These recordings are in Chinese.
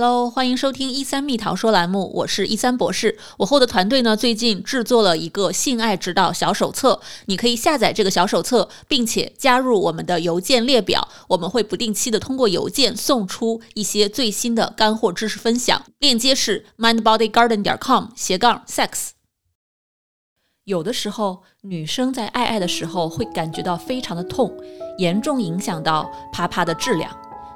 Hello，欢迎收听一三蜜桃说栏目，我是一三博士。我后的团队呢，最近制作了一个性爱指导小手册，你可以下载这个小手册，并且加入我们的邮件列表，我们会不定期的通过邮件送出一些最新的干货知识分享。链接是 mindbodygarden 点 com 斜杠 sex。有的时候，女生在爱爱的时候会感觉到非常的痛，严重影响到啪啪的质量。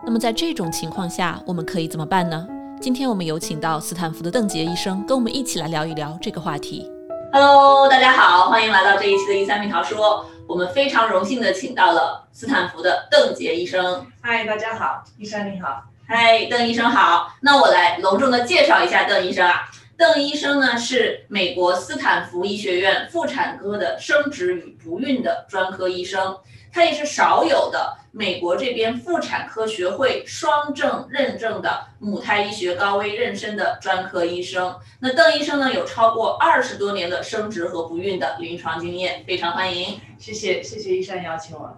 那么在这种情况下，我们可以怎么办呢？今天我们有请到斯坦福的邓杰医生，跟我们一起来聊一聊这个话题。Hello，大家好，欢迎来到这一期的《一三蜜桃说》。我们非常荣幸的请到了斯坦福的邓杰医生。嗨，大家好，医生你好。嗨，邓医生好。那我来隆重的介绍一下邓医生啊。邓医生呢是美国斯坦福医学院妇产科的生殖与不孕的专科医生。他也是少有的美国这边妇产科学会双证认证的母胎医学高危妊娠的专科医生。那邓医生呢，有超过二十多年的生殖和不孕的临床经验，非常欢迎。谢谢，谢谢医生邀请我。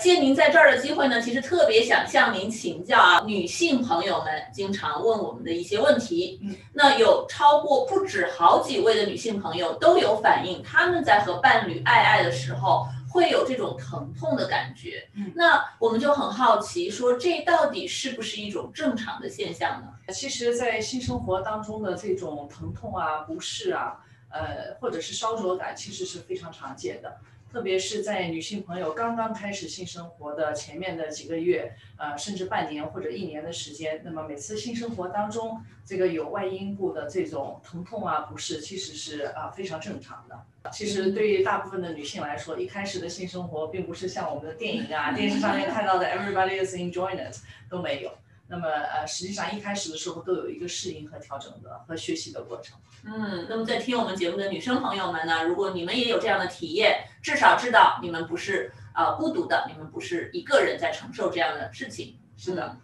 借您在这儿的机会呢，其实特别想向您请教啊，女性朋友们经常问我们的一些问题。嗯，那有超过不止好几位的女性朋友都有反映，他们在和伴侣爱爱的时候。会有这种疼痛的感觉，那我们就很好奇，说这到底是不是一种正常的现象呢？其实，在性生活当中的这种疼痛啊、不适啊，呃，或者是烧灼感，其实是非常常见的。特别是在女性朋友刚刚开始性生活的前面的几个月，呃，甚至半年或者一年的时间，那么每次性生活当中，这个有外阴部的这种疼痛啊、不适，其实是啊非常正常的。其实对于大部分的女性来说，一开始的性生活并不是像我们的电影啊、电视上面看到的 “everybody is enjoying it” 都没有。那么呃，实际上一开始的时候都有一个适应和调整的和学习的过程。嗯，那么在听我们节目的女生朋友们呢，如果你们也有这样的体验，至少知道你们不是呃孤独的，你们不是一个人在承受这样的事情。是的。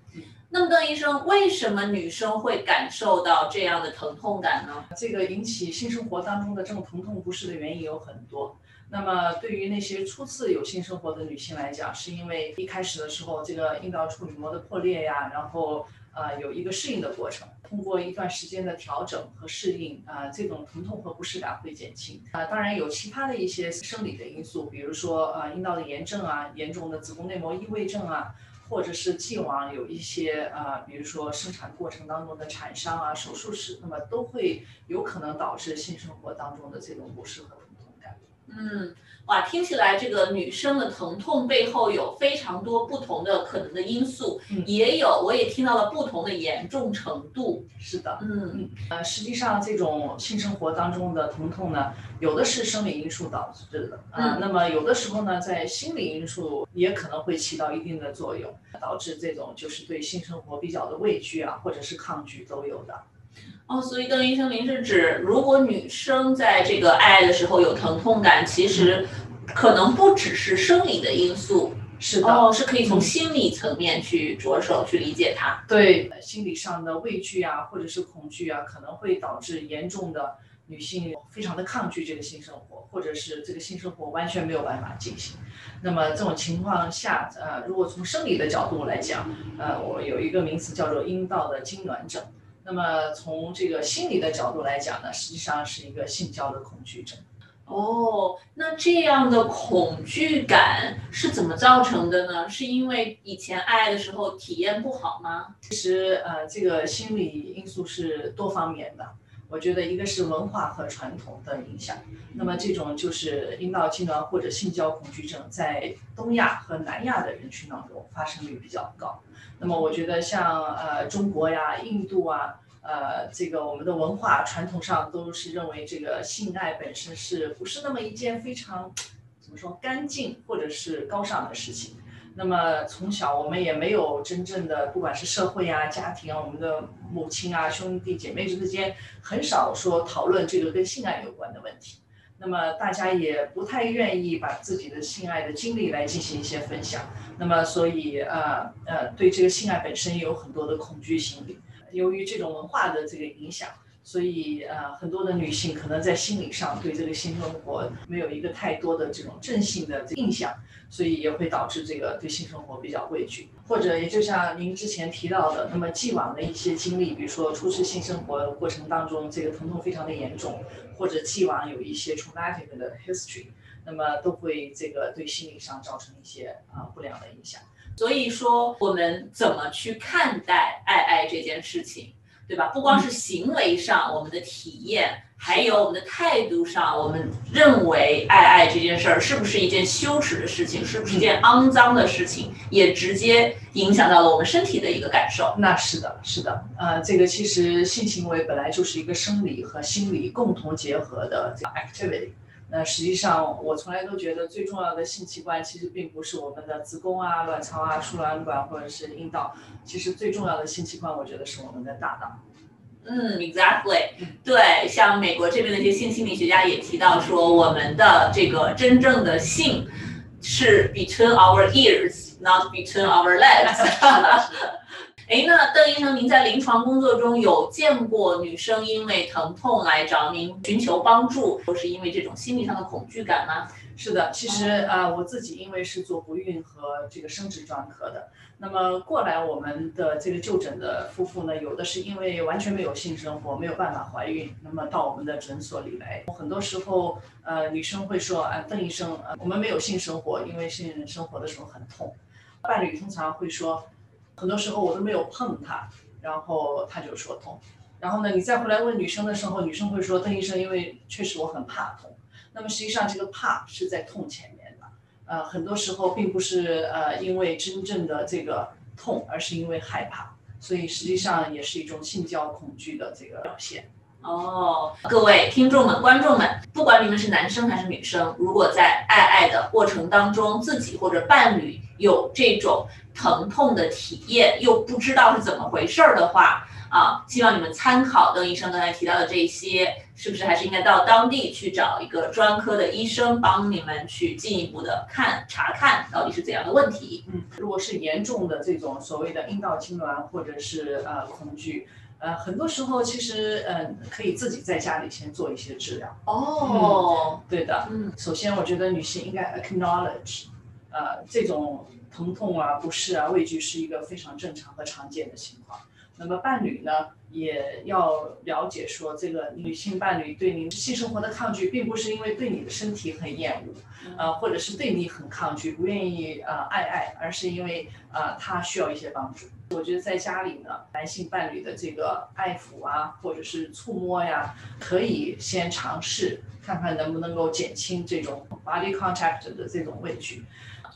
那么邓医生，为什么女生会感受到这样的疼痛感呢？这个引起性生活当中的这种疼痛不适的原因有很多。那么对于那些初次有性生活的女性来讲，是因为一开始的时候这个阴道处女膜的破裂呀，然后呃有一个适应的过程，通过一段时间的调整和适应，啊这种疼痛和不适感会减轻。啊当然有其他的一些生理的因素，比如说呃阴道的炎症啊，严重的子宫内膜异位症啊，或者是既往有一些啊比如说生产过程当中的产伤啊手术史，那么都会有可能导致性生活当中的这种不适和。嗯，哇，听起来这个女生的疼痛背后有非常多不同的可能的因素，也有，我也听到了不同的严重程度。是的，嗯嗯，呃，实际上这种性生活当中的疼痛呢，有的是生理因素导致的，嗯，那么有的时候呢，在心理因素也可能会起到一定的作用，导致这种就是对性生活比较的畏惧啊，或者是抗拒都有的。哦，所以邓医生，您是指如果女生在这个爱爱的时候有疼痛感，其实可能不只是生理的因素，是的，哦，是可以从心理层面去着手去理解它。对，心理上的畏惧啊，或者是恐惧啊，可能会导致严重的女性非常的抗拒这个性生活，或者是这个性生活完全没有办法进行。那么这种情况下，呃，如果从生理的角度来讲，呃，我有一个名词叫做阴道的痉挛症。那么从这个心理的角度来讲呢，实际上是一个性交的恐惧症。哦，那这样的恐惧感是怎么造成的呢？是因为以前爱的时候体验不好吗？其实呃，这个心理因素是多方面的。我觉得一个是文化和传统的影响。那么这种就是阴道痉挛或者性交恐惧症，在东亚和南亚的人群当中发生率比较高。那么我觉得像呃中国呀、印度啊，呃这个我们的文化传统上都是认为这个性爱本身是不是那么一件非常怎么说干净或者是高尚的事情。那么从小我们也没有真正的，不管是社会啊、家庭啊，我们的母亲啊、兄弟姐妹之间很少说讨论这个跟性爱有关的问题。那么大家也不太愿意把自己的性爱的经历来进行一些分享。那么所以呃呃，对这个性爱本身也有很多的恐惧心理。由于这种文化的这个影响，所以呃，很多的女性可能在心理上对这个性生活没有一个太多的这种正性的印象，所以也会导致这个对性生活比较畏惧。或者也就像您之前提到的，那么既往的一些经历，比如说初次性生活过程当中这个疼痛非常的严重，或者既往有一些 traumatic 的 history，那么都会这个对心理上造成一些啊不良的影响。所以说，我们怎么去看待爱爱这件事情，对吧？不光是行为上，我们的体验，还有我们的态度上，我们认为爱爱这件事儿是不是一件羞耻的事情，是不是一件肮脏的事情，也直接影响到了我们身体的一个感受。那是的，是的，呃，这个其实性行为本来就是一个生理和心理共同结合的这个 activity。那实际上，我从来都觉得最重要的性器官其实并不是我们的子宫啊、卵巢啊、输卵管或者是阴道，其实最重要的性器官，我觉得是我们的大脑。嗯，exactly，对，像美国这边的一些性心理学家也提到说，我们的这个真正的性是 between our ears，not between our legs。哎，那邓医生，您在临床工作中有见过女生因为疼痛来找您寻求帮助，或是因为这种心理上的恐惧感吗？是的，其实啊，我自己因为是做不孕和这个生殖专科的，那么过来我们的这个就诊的夫妇呢，有的是因为完全没有性生活，没有办法怀孕，那么到我们的诊所里来，很多时候呃，女生会说啊，邓医生，呃，我们没有性生活，因为性生活的时候很痛，伴侣通常会说。很多时候我都没有碰他，然后他就说痛。然后呢，你再回来问女生的时候，女生会说：“邓医生，因为确实我很怕痛。”那么实际上这个怕是在痛前面的。呃，很多时候并不是呃因为真正的这个痛，而是因为害怕。所以实际上也是一种性交恐惧的这个表现。哦，各位听众们、观众们，不管你们是男生还是女生，如果在爱爱的过程当中，自己或者伴侣有这种疼痛的体验，又不知道是怎么回事儿的话，啊，希望你们参考邓医生刚才提到的这些，是不是还是应该到当地去找一个专科的医生，帮你们去进一步的看查看到底是怎样的问题？嗯，如果是严重的这种所谓的阴道痉挛或者是呃恐惧。呃，很多时候其实，嗯，可以自己在家里先做一些治疗。哦，对的。嗯，首先我觉得女性应该 acknowledge，呃，这种疼痛啊、不适啊、畏惧是一个非常正常和常见的情况。那么伴侣呢，也要了解说，这个女性伴侣对您性生活的抗拒，并不是因为对你的身体很厌恶，呃，或者是对你很抗拒，不愿意呃爱爱，而是因为呃他需要一些帮助。我觉得在家里呢，男性伴侣的这个爱抚啊，或者是触摸呀，可以先尝试看看能不能够减轻这种 body contact 的这种畏惧。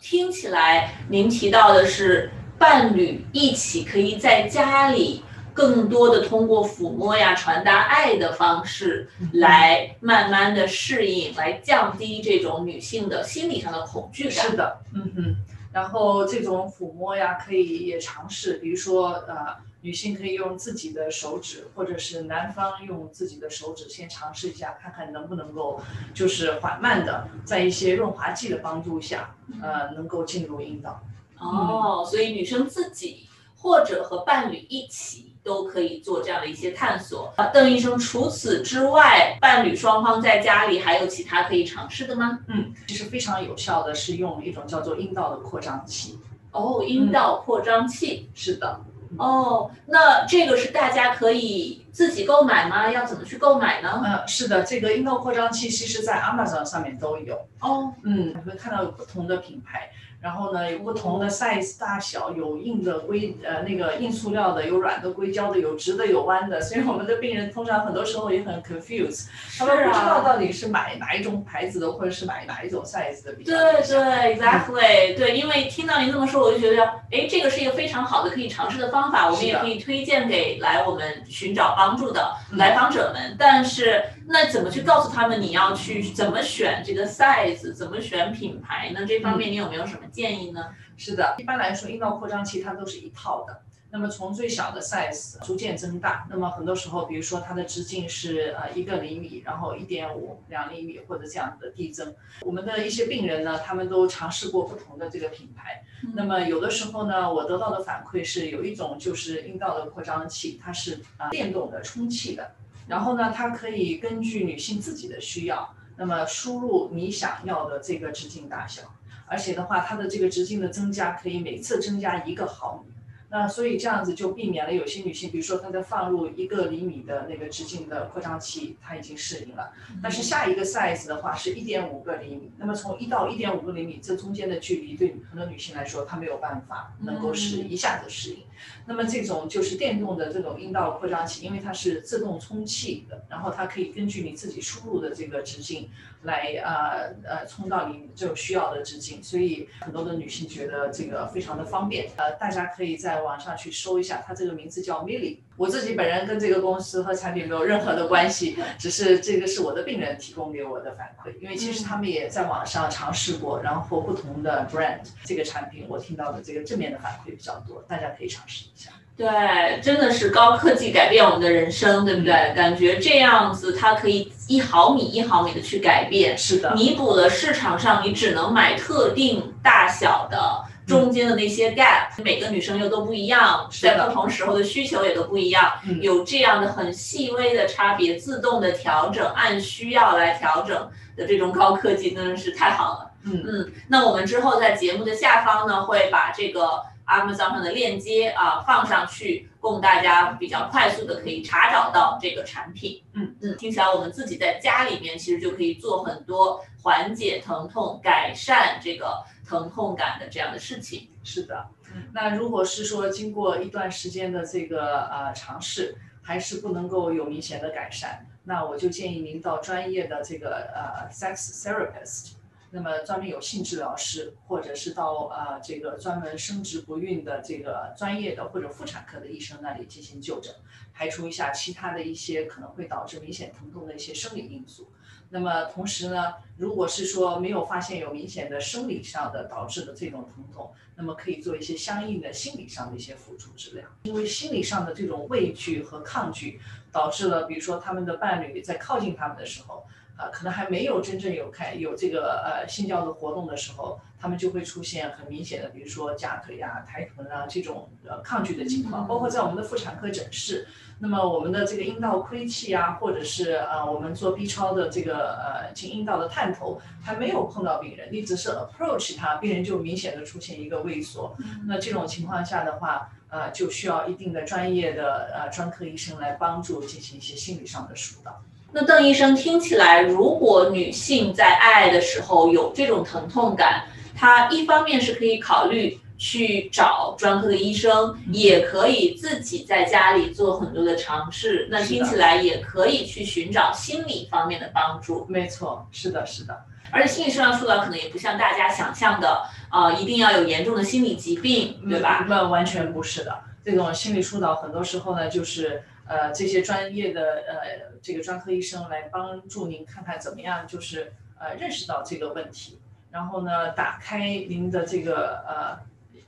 听起来您提到的是。伴侣一起可以在家里更多的通过抚摸呀、传达爱的方式来慢慢的适应，来降低这种女性的心理上的恐惧感。是的，嗯哼。然后这种抚摸呀，可以也尝试，比如说呃，女性可以用自己的手指，或者是男方用自己的手指先尝试一下，看看能不能够就是缓慢的在一些润滑剂的帮助下，呃，能够进入阴道。哦，所以女生自己或者和伴侣一起都可以做这样的一些探索。啊，邓医生，除此之外，伴侣双方在家里还有其他可以尝试的吗？嗯，其实非常有效的是用一种叫做阴道的扩张器。哦，阴道扩张器，是的。哦，那这个是大家可以自己购买吗？要怎么去购买呢？嗯，是的，这个阴道扩张器其实在 Amazon 上面都有。哦，嗯，你会看到有不同的品牌。然后呢，有不同的 size 大小，有硬的硅呃那个硬塑料的，有软的硅胶的，有直的有弯的。所以我们的病人通常很多时候也很 confused，他们不知道到底是买哪一种牌子的，或者是买哪一种 size 的比较对对，exactly，对，因为听到您这么说，我就觉得，哎，这个是一个非常好的可以尝试的方法，我们也可以推荐给来我们寻找帮助的来访者们。但是，那怎么去告诉他们你要去怎么选这个 size，怎么选品牌呢？这方面你有没有什么？建议呢？是的，一般来说，阴道扩张器它都是一套的。那么从最小的 size 逐渐增大，那么很多时候，比如说它的直径是呃一个厘米，然后一点五、两厘米或者这样的递增。我们的一些病人呢，他们都尝试过不同的这个品牌。那么有的时候呢，我得到的反馈是有一种就是阴道的扩张器，它是啊电动的充气的。然后呢，它可以根据女性自己的需要，那么输入你想要的这个直径大小，而且的话，它的这个直径的增加可以每次增加一个毫米。那所以这样子就避免了有些女性，比如说她在放入一个厘米的那个直径的扩张器，她已经适应了。但是下一个 size 的话是一点五个厘米，那么从一到一点五个厘米这中间的距离，对很多女性来说，她没有办法能够是一下子适应。那么这种就是电动的这种阴道扩张器，因为它是自动充气的，然后它可以根据你自己输入的这个直径来呃呃充到你就需要的直径，所以很多的女性觉得这个非常的方便。呃，大家可以在网上去搜一下，它这个名字叫 Milly。我自己本人跟这个公司和产品没有任何的关系，只是这个是我的病人提供给我的反馈，因为其实他们也在网上尝试过，然后不同的 brand 这个产品，我听到的这个正面的反馈比较多，大家可以尝试一下。对，真的是高科技改变我们的人生，对不对？感觉这样子它可以一毫米一毫米的去改变，是的，弥补了市场上你只能买特定大小的。中间的那些 gap，每个女生又都不一样，在不同时候的需求也都不一样，有这样的很细微的差别，自动的调整，按需要来调整的这种高科技真的是太好了。嗯。嗯，那我们之后在节目的下方呢，会把这个 Amazon 上的链接啊放上去，供大家比较快速的可以查找到这个产品。嗯嗯，听起来我们自己在家里面其实就可以做很多缓解疼痛、改善这个。疼痛感的这样的事情是的，那如果是说经过一段时间的这个呃尝试，还是不能够有明显的改善，那我就建议您到专业的这个呃 sex therapist，那么专门有性治疗师，或者是到呃这个专门生殖不孕的这个专业的或者妇产科的医生那里进行就诊，排除一下其他的一些可能会导致明显疼痛的一些生理因素。那么同时呢，如果是说没有发现有明显的生理上的导致的这种疼痛，那么可以做一些相应的心理上的一些辅助治疗。因为心理上的这种畏惧和抗拒，导致了比如说他们的伴侣在靠近他们的时候。啊，可能还没有真正有开有这个呃性教的活动的时候，他们就会出现很明显的，比如说夹腿啊、抬臀啊这种呃抗拒的情况。包括在我们的妇产科诊室，那么我们的这个阴道窥器啊，或者是呃我们做 B 超的这个呃进阴道的探头，还没有碰到病人，你只是 approach 他，病人就明显的出现一个畏缩。那这种情况下的话，呃就需要一定的专业的呃专科医生来帮助进行一些心理上的疏导。那邓医生听起来，如果女性在爱爱的时候有这种疼痛感，她一方面是可以考虑去找专科的医生，也可以自己在家里做很多的尝试。那听起来也可以去寻找心理方面的帮助。没错，是的，是的。而且心理上疏导可能也不像大家想象的，啊，一定要有严重的心理疾病，对吧？那完全不是的。这种心理疏导很多时候呢，就是。呃，这些专业的呃，这个专科医生来帮助您看看怎么样，就是呃认识到这个问题，然后呢，打开您的这个呃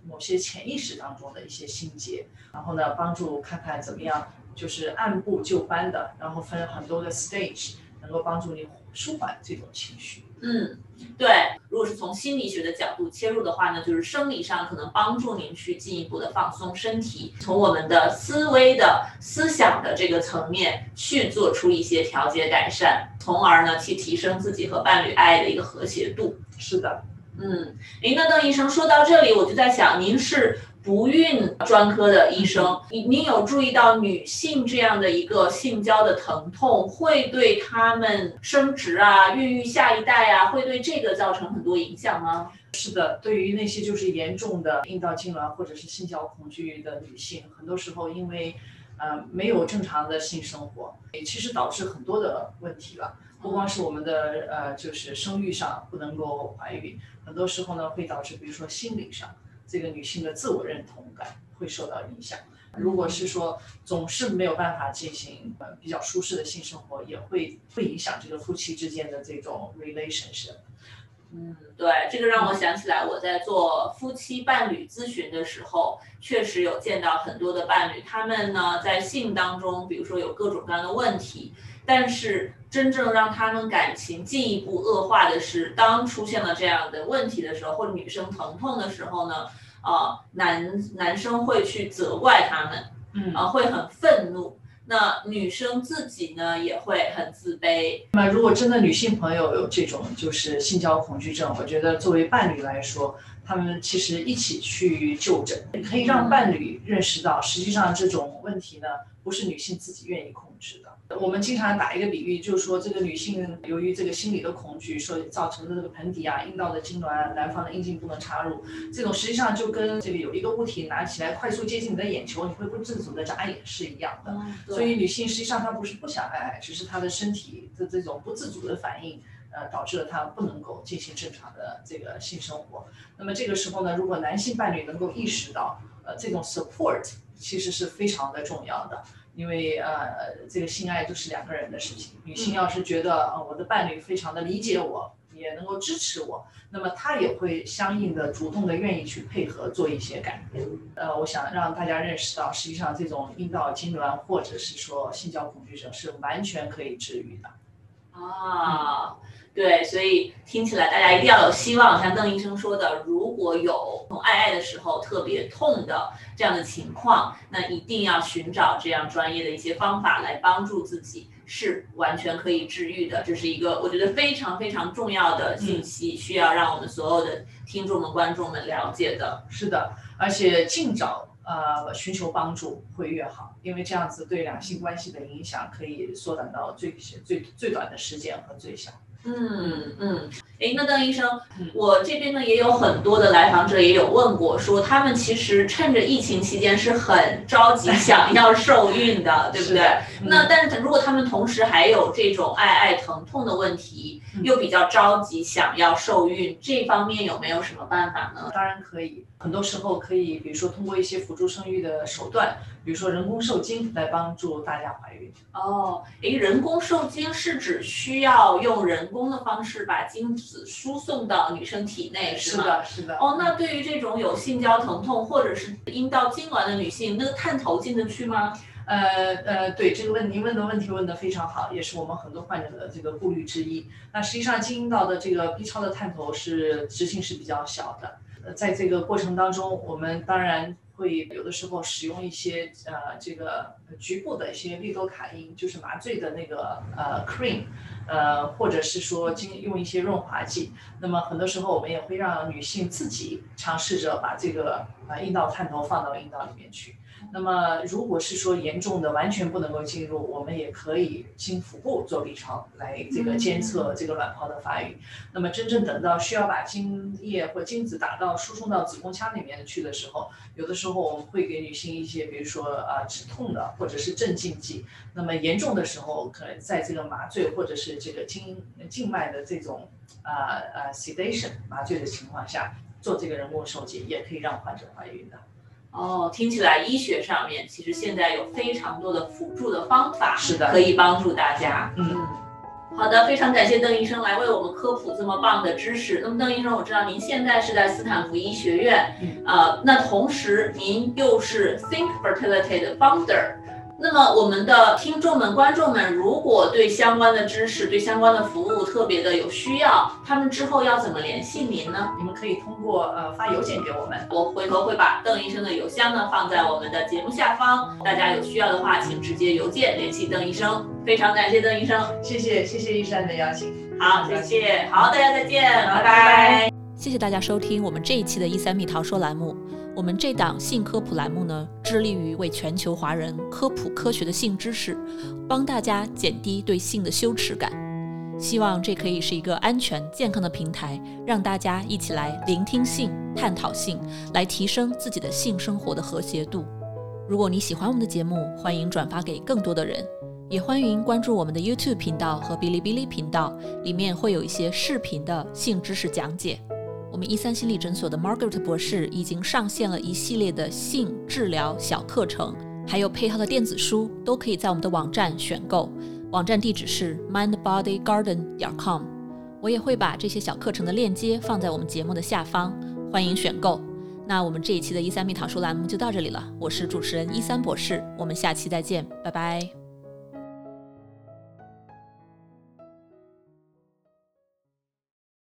某些潜意识当中的一些心结，然后呢，帮助看看怎么样，就是按部就班的，然后分很多的 stage，能够帮助你舒缓这种情绪。嗯，对。如果是从心理学的角度切入的话呢，就是生理上可能帮助您去进一步的放松身体，从我们的思维的思想的这个层面去做出一些调节改善，从而呢去提升自己和伴侣爱的一个和谐度。是的，嗯，诶，那邓医生说到这里，我就在想，您是。不孕专科的医生，你您有注意到女性这样的一个性交的疼痛，会对她们生殖啊、孕育下一代啊，会对这个造成很多影响吗？是的，对于那些就是严重的阴道痉挛或者是性交恐惧的女性，很多时候因为呃没有正常的性生活，也其实导致很多的问题了。不光是我们的呃就是生育上不能够怀孕，很多时候呢会导致比如说心理上。这个女性的自我认同感会受到影响。如果是说总是没有办法进行呃比较舒适的性生活，也会会影响这个夫妻之间的这种 relationship。嗯，对，这个让我想起来，我在做夫妻伴侣咨询的时候，确实有见到很多的伴侣，他们呢在性当中，比如说有各种各样的问题。但是真正让他们感情进一步恶化的是，当出现了这样的问题的时候，或者女生疼痛的时候呢，呃，男男生会去责怪他们，嗯，啊，会很愤怒。那女生自己呢也会很自卑。那么，如果真的女性朋友有这种就是性交恐惧症，我觉得作为伴侣来说，他们其实一起去就诊，可以让伴侣认识到，实际上这种问题呢，不是女性自己愿意控制的。我们经常打一个比喻，就是说这个女性由于这个心理的恐惧，所造成的这个盆底啊、阴道的痉挛、男方的阴茎不能插入，这种实际上就跟这个有一个物体拿起来快速接近你的眼球，你会不自主的眨眼是一样的。所以女性实际上她不是不想爱爱，只是她的身体的这种不自主的反应，呃，导致了她不能够进行正常的这个性生活。那么这个时候呢，如果男性伴侣能够意识到，呃，这种 support 其实是非常的重要的。因为呃，这个性爱就是两个人的事情。女性要是觉得呃我的伴侣非常的理解我，也能够支持我，那么她也会相应的主动的愿意去配合做一些改变。呃，我想让大家认识到，实际上这种阴道痉挛或者是说性交恐惧症是完全可以治愈的。啊。对，所以听起来大家一定要有希望。像邓医生说的，如果有爱爱的时候特别痛的这样的情况，那一定要寻找这样专业的一些方法来帮助自己，是完全可以治愈的。这是一个我觉得非常非常重要的信息，需要让我们所有的听众们、观众们了解的。是的，而且尽早呃寻求帮助会越好，因为这样子对两性关系的影响可以缩短到最最最短的时间和最小。嗯嗯，哎，那邓医生，我这边呢也有很多的来访者也有问过，说他们其实趁着疫情期间是很着急 想要受孕的，对不对？那但是如果他们同时还有这种爱爱疼痛的问题，又比较着急想要受孕，这方面有没有什么办法呢？当然可以，很多时候可以，比如说通过一些辅助生育的手段。比如说人工受精来帮助大家怀孕哦，诶，人工受精是指需要用人工的方式把精子输送到女生体内，是吗？是的，是的。哦，那对于这种有性交疼痛或者是阴道痉挛的女性，那个探头进得去吗？呃呃，对这个问您问的问题问得非常好，也是我们很多患者的这个顾虑之一。那实际上经阴道的这个 B 超的探头是直径是比较小的，呃，在这个过程当中，我们当然。会有的时候使用一些呃这个局部的一些利多卡因，就是麻醉的那个呃 cream，呃或者是说经用一些润滑剂。那么很多时候我们也会让女性自己尝试着把这个呃阴道探头放到阴道里面去。那么，如果是说严重的完全不能够进入，我们也可以经腹部做 B 超来这个监测这个卵泡的发育。那么，真正等到需要把精液或精子打到输送到子宫腔里面去的时候，有的时候我们会给女性一些，比如说啊止痛的或者是镇静剂。那么严重的时候，可能在这个麻醉或者是这个经静脉的这种啊啊 sedation 麻醉的情况下做这个人工受精，也可以让患者怀孕的。哦，听起来医学上面其实现在有非常多的辅助的方法，是的，可以帮助大家。嗯，好的，非常感谢邓医生来为我们科普这么棒的知识。那么邓医生，我知道您现在是在斯坦福医学院，呃，那同时您又是 Think Fertility 的 founder。那么，我们的听众们、观众们，如果对相关的知识、对相关的服务特别的有需要，他们之后要怎么联系您呢？你们可以通过呃发邮件给我们，我回头会把邓医生的邮箱呢放在我们的节目下方，大家有需要的话，请直接邮件联系邓医生。非常感谢邓医生，谢谢谢谢医生的邀请，好，谢谢，好，大家再见，拜拜。谢谢大家收听我们这一期的“一三蜜桃说”栏目。我们这档性科普栏目呢，致力于为全球华人科普科学的性知识，帮大家减低对性的羞耻感。希望这可以是一个安全健康的平台，让大家一起来聆听性、探讨性，来提升自己的性生活的和谐度。如果你喜欢我们的节目，欢迎转发给更多的人，也欢迎关注我们的 YouTube 频道和哔哩哔哩频道，里面会有一些视频的性知识讲解。我们一三心理诊所的 Margaret 博士已经上线了一系列的性治疗小课程，还有配套的电子书，都可以在我们的网站选购。网站地址是 mindbodygarden 点 com。我也会把这些小课程的链接放在我们节目的下方，欢迎选购。那我们这一期的一三蜜桃说栏目就到这里了，我是主持人一三博士，我们下期再见，拜拜。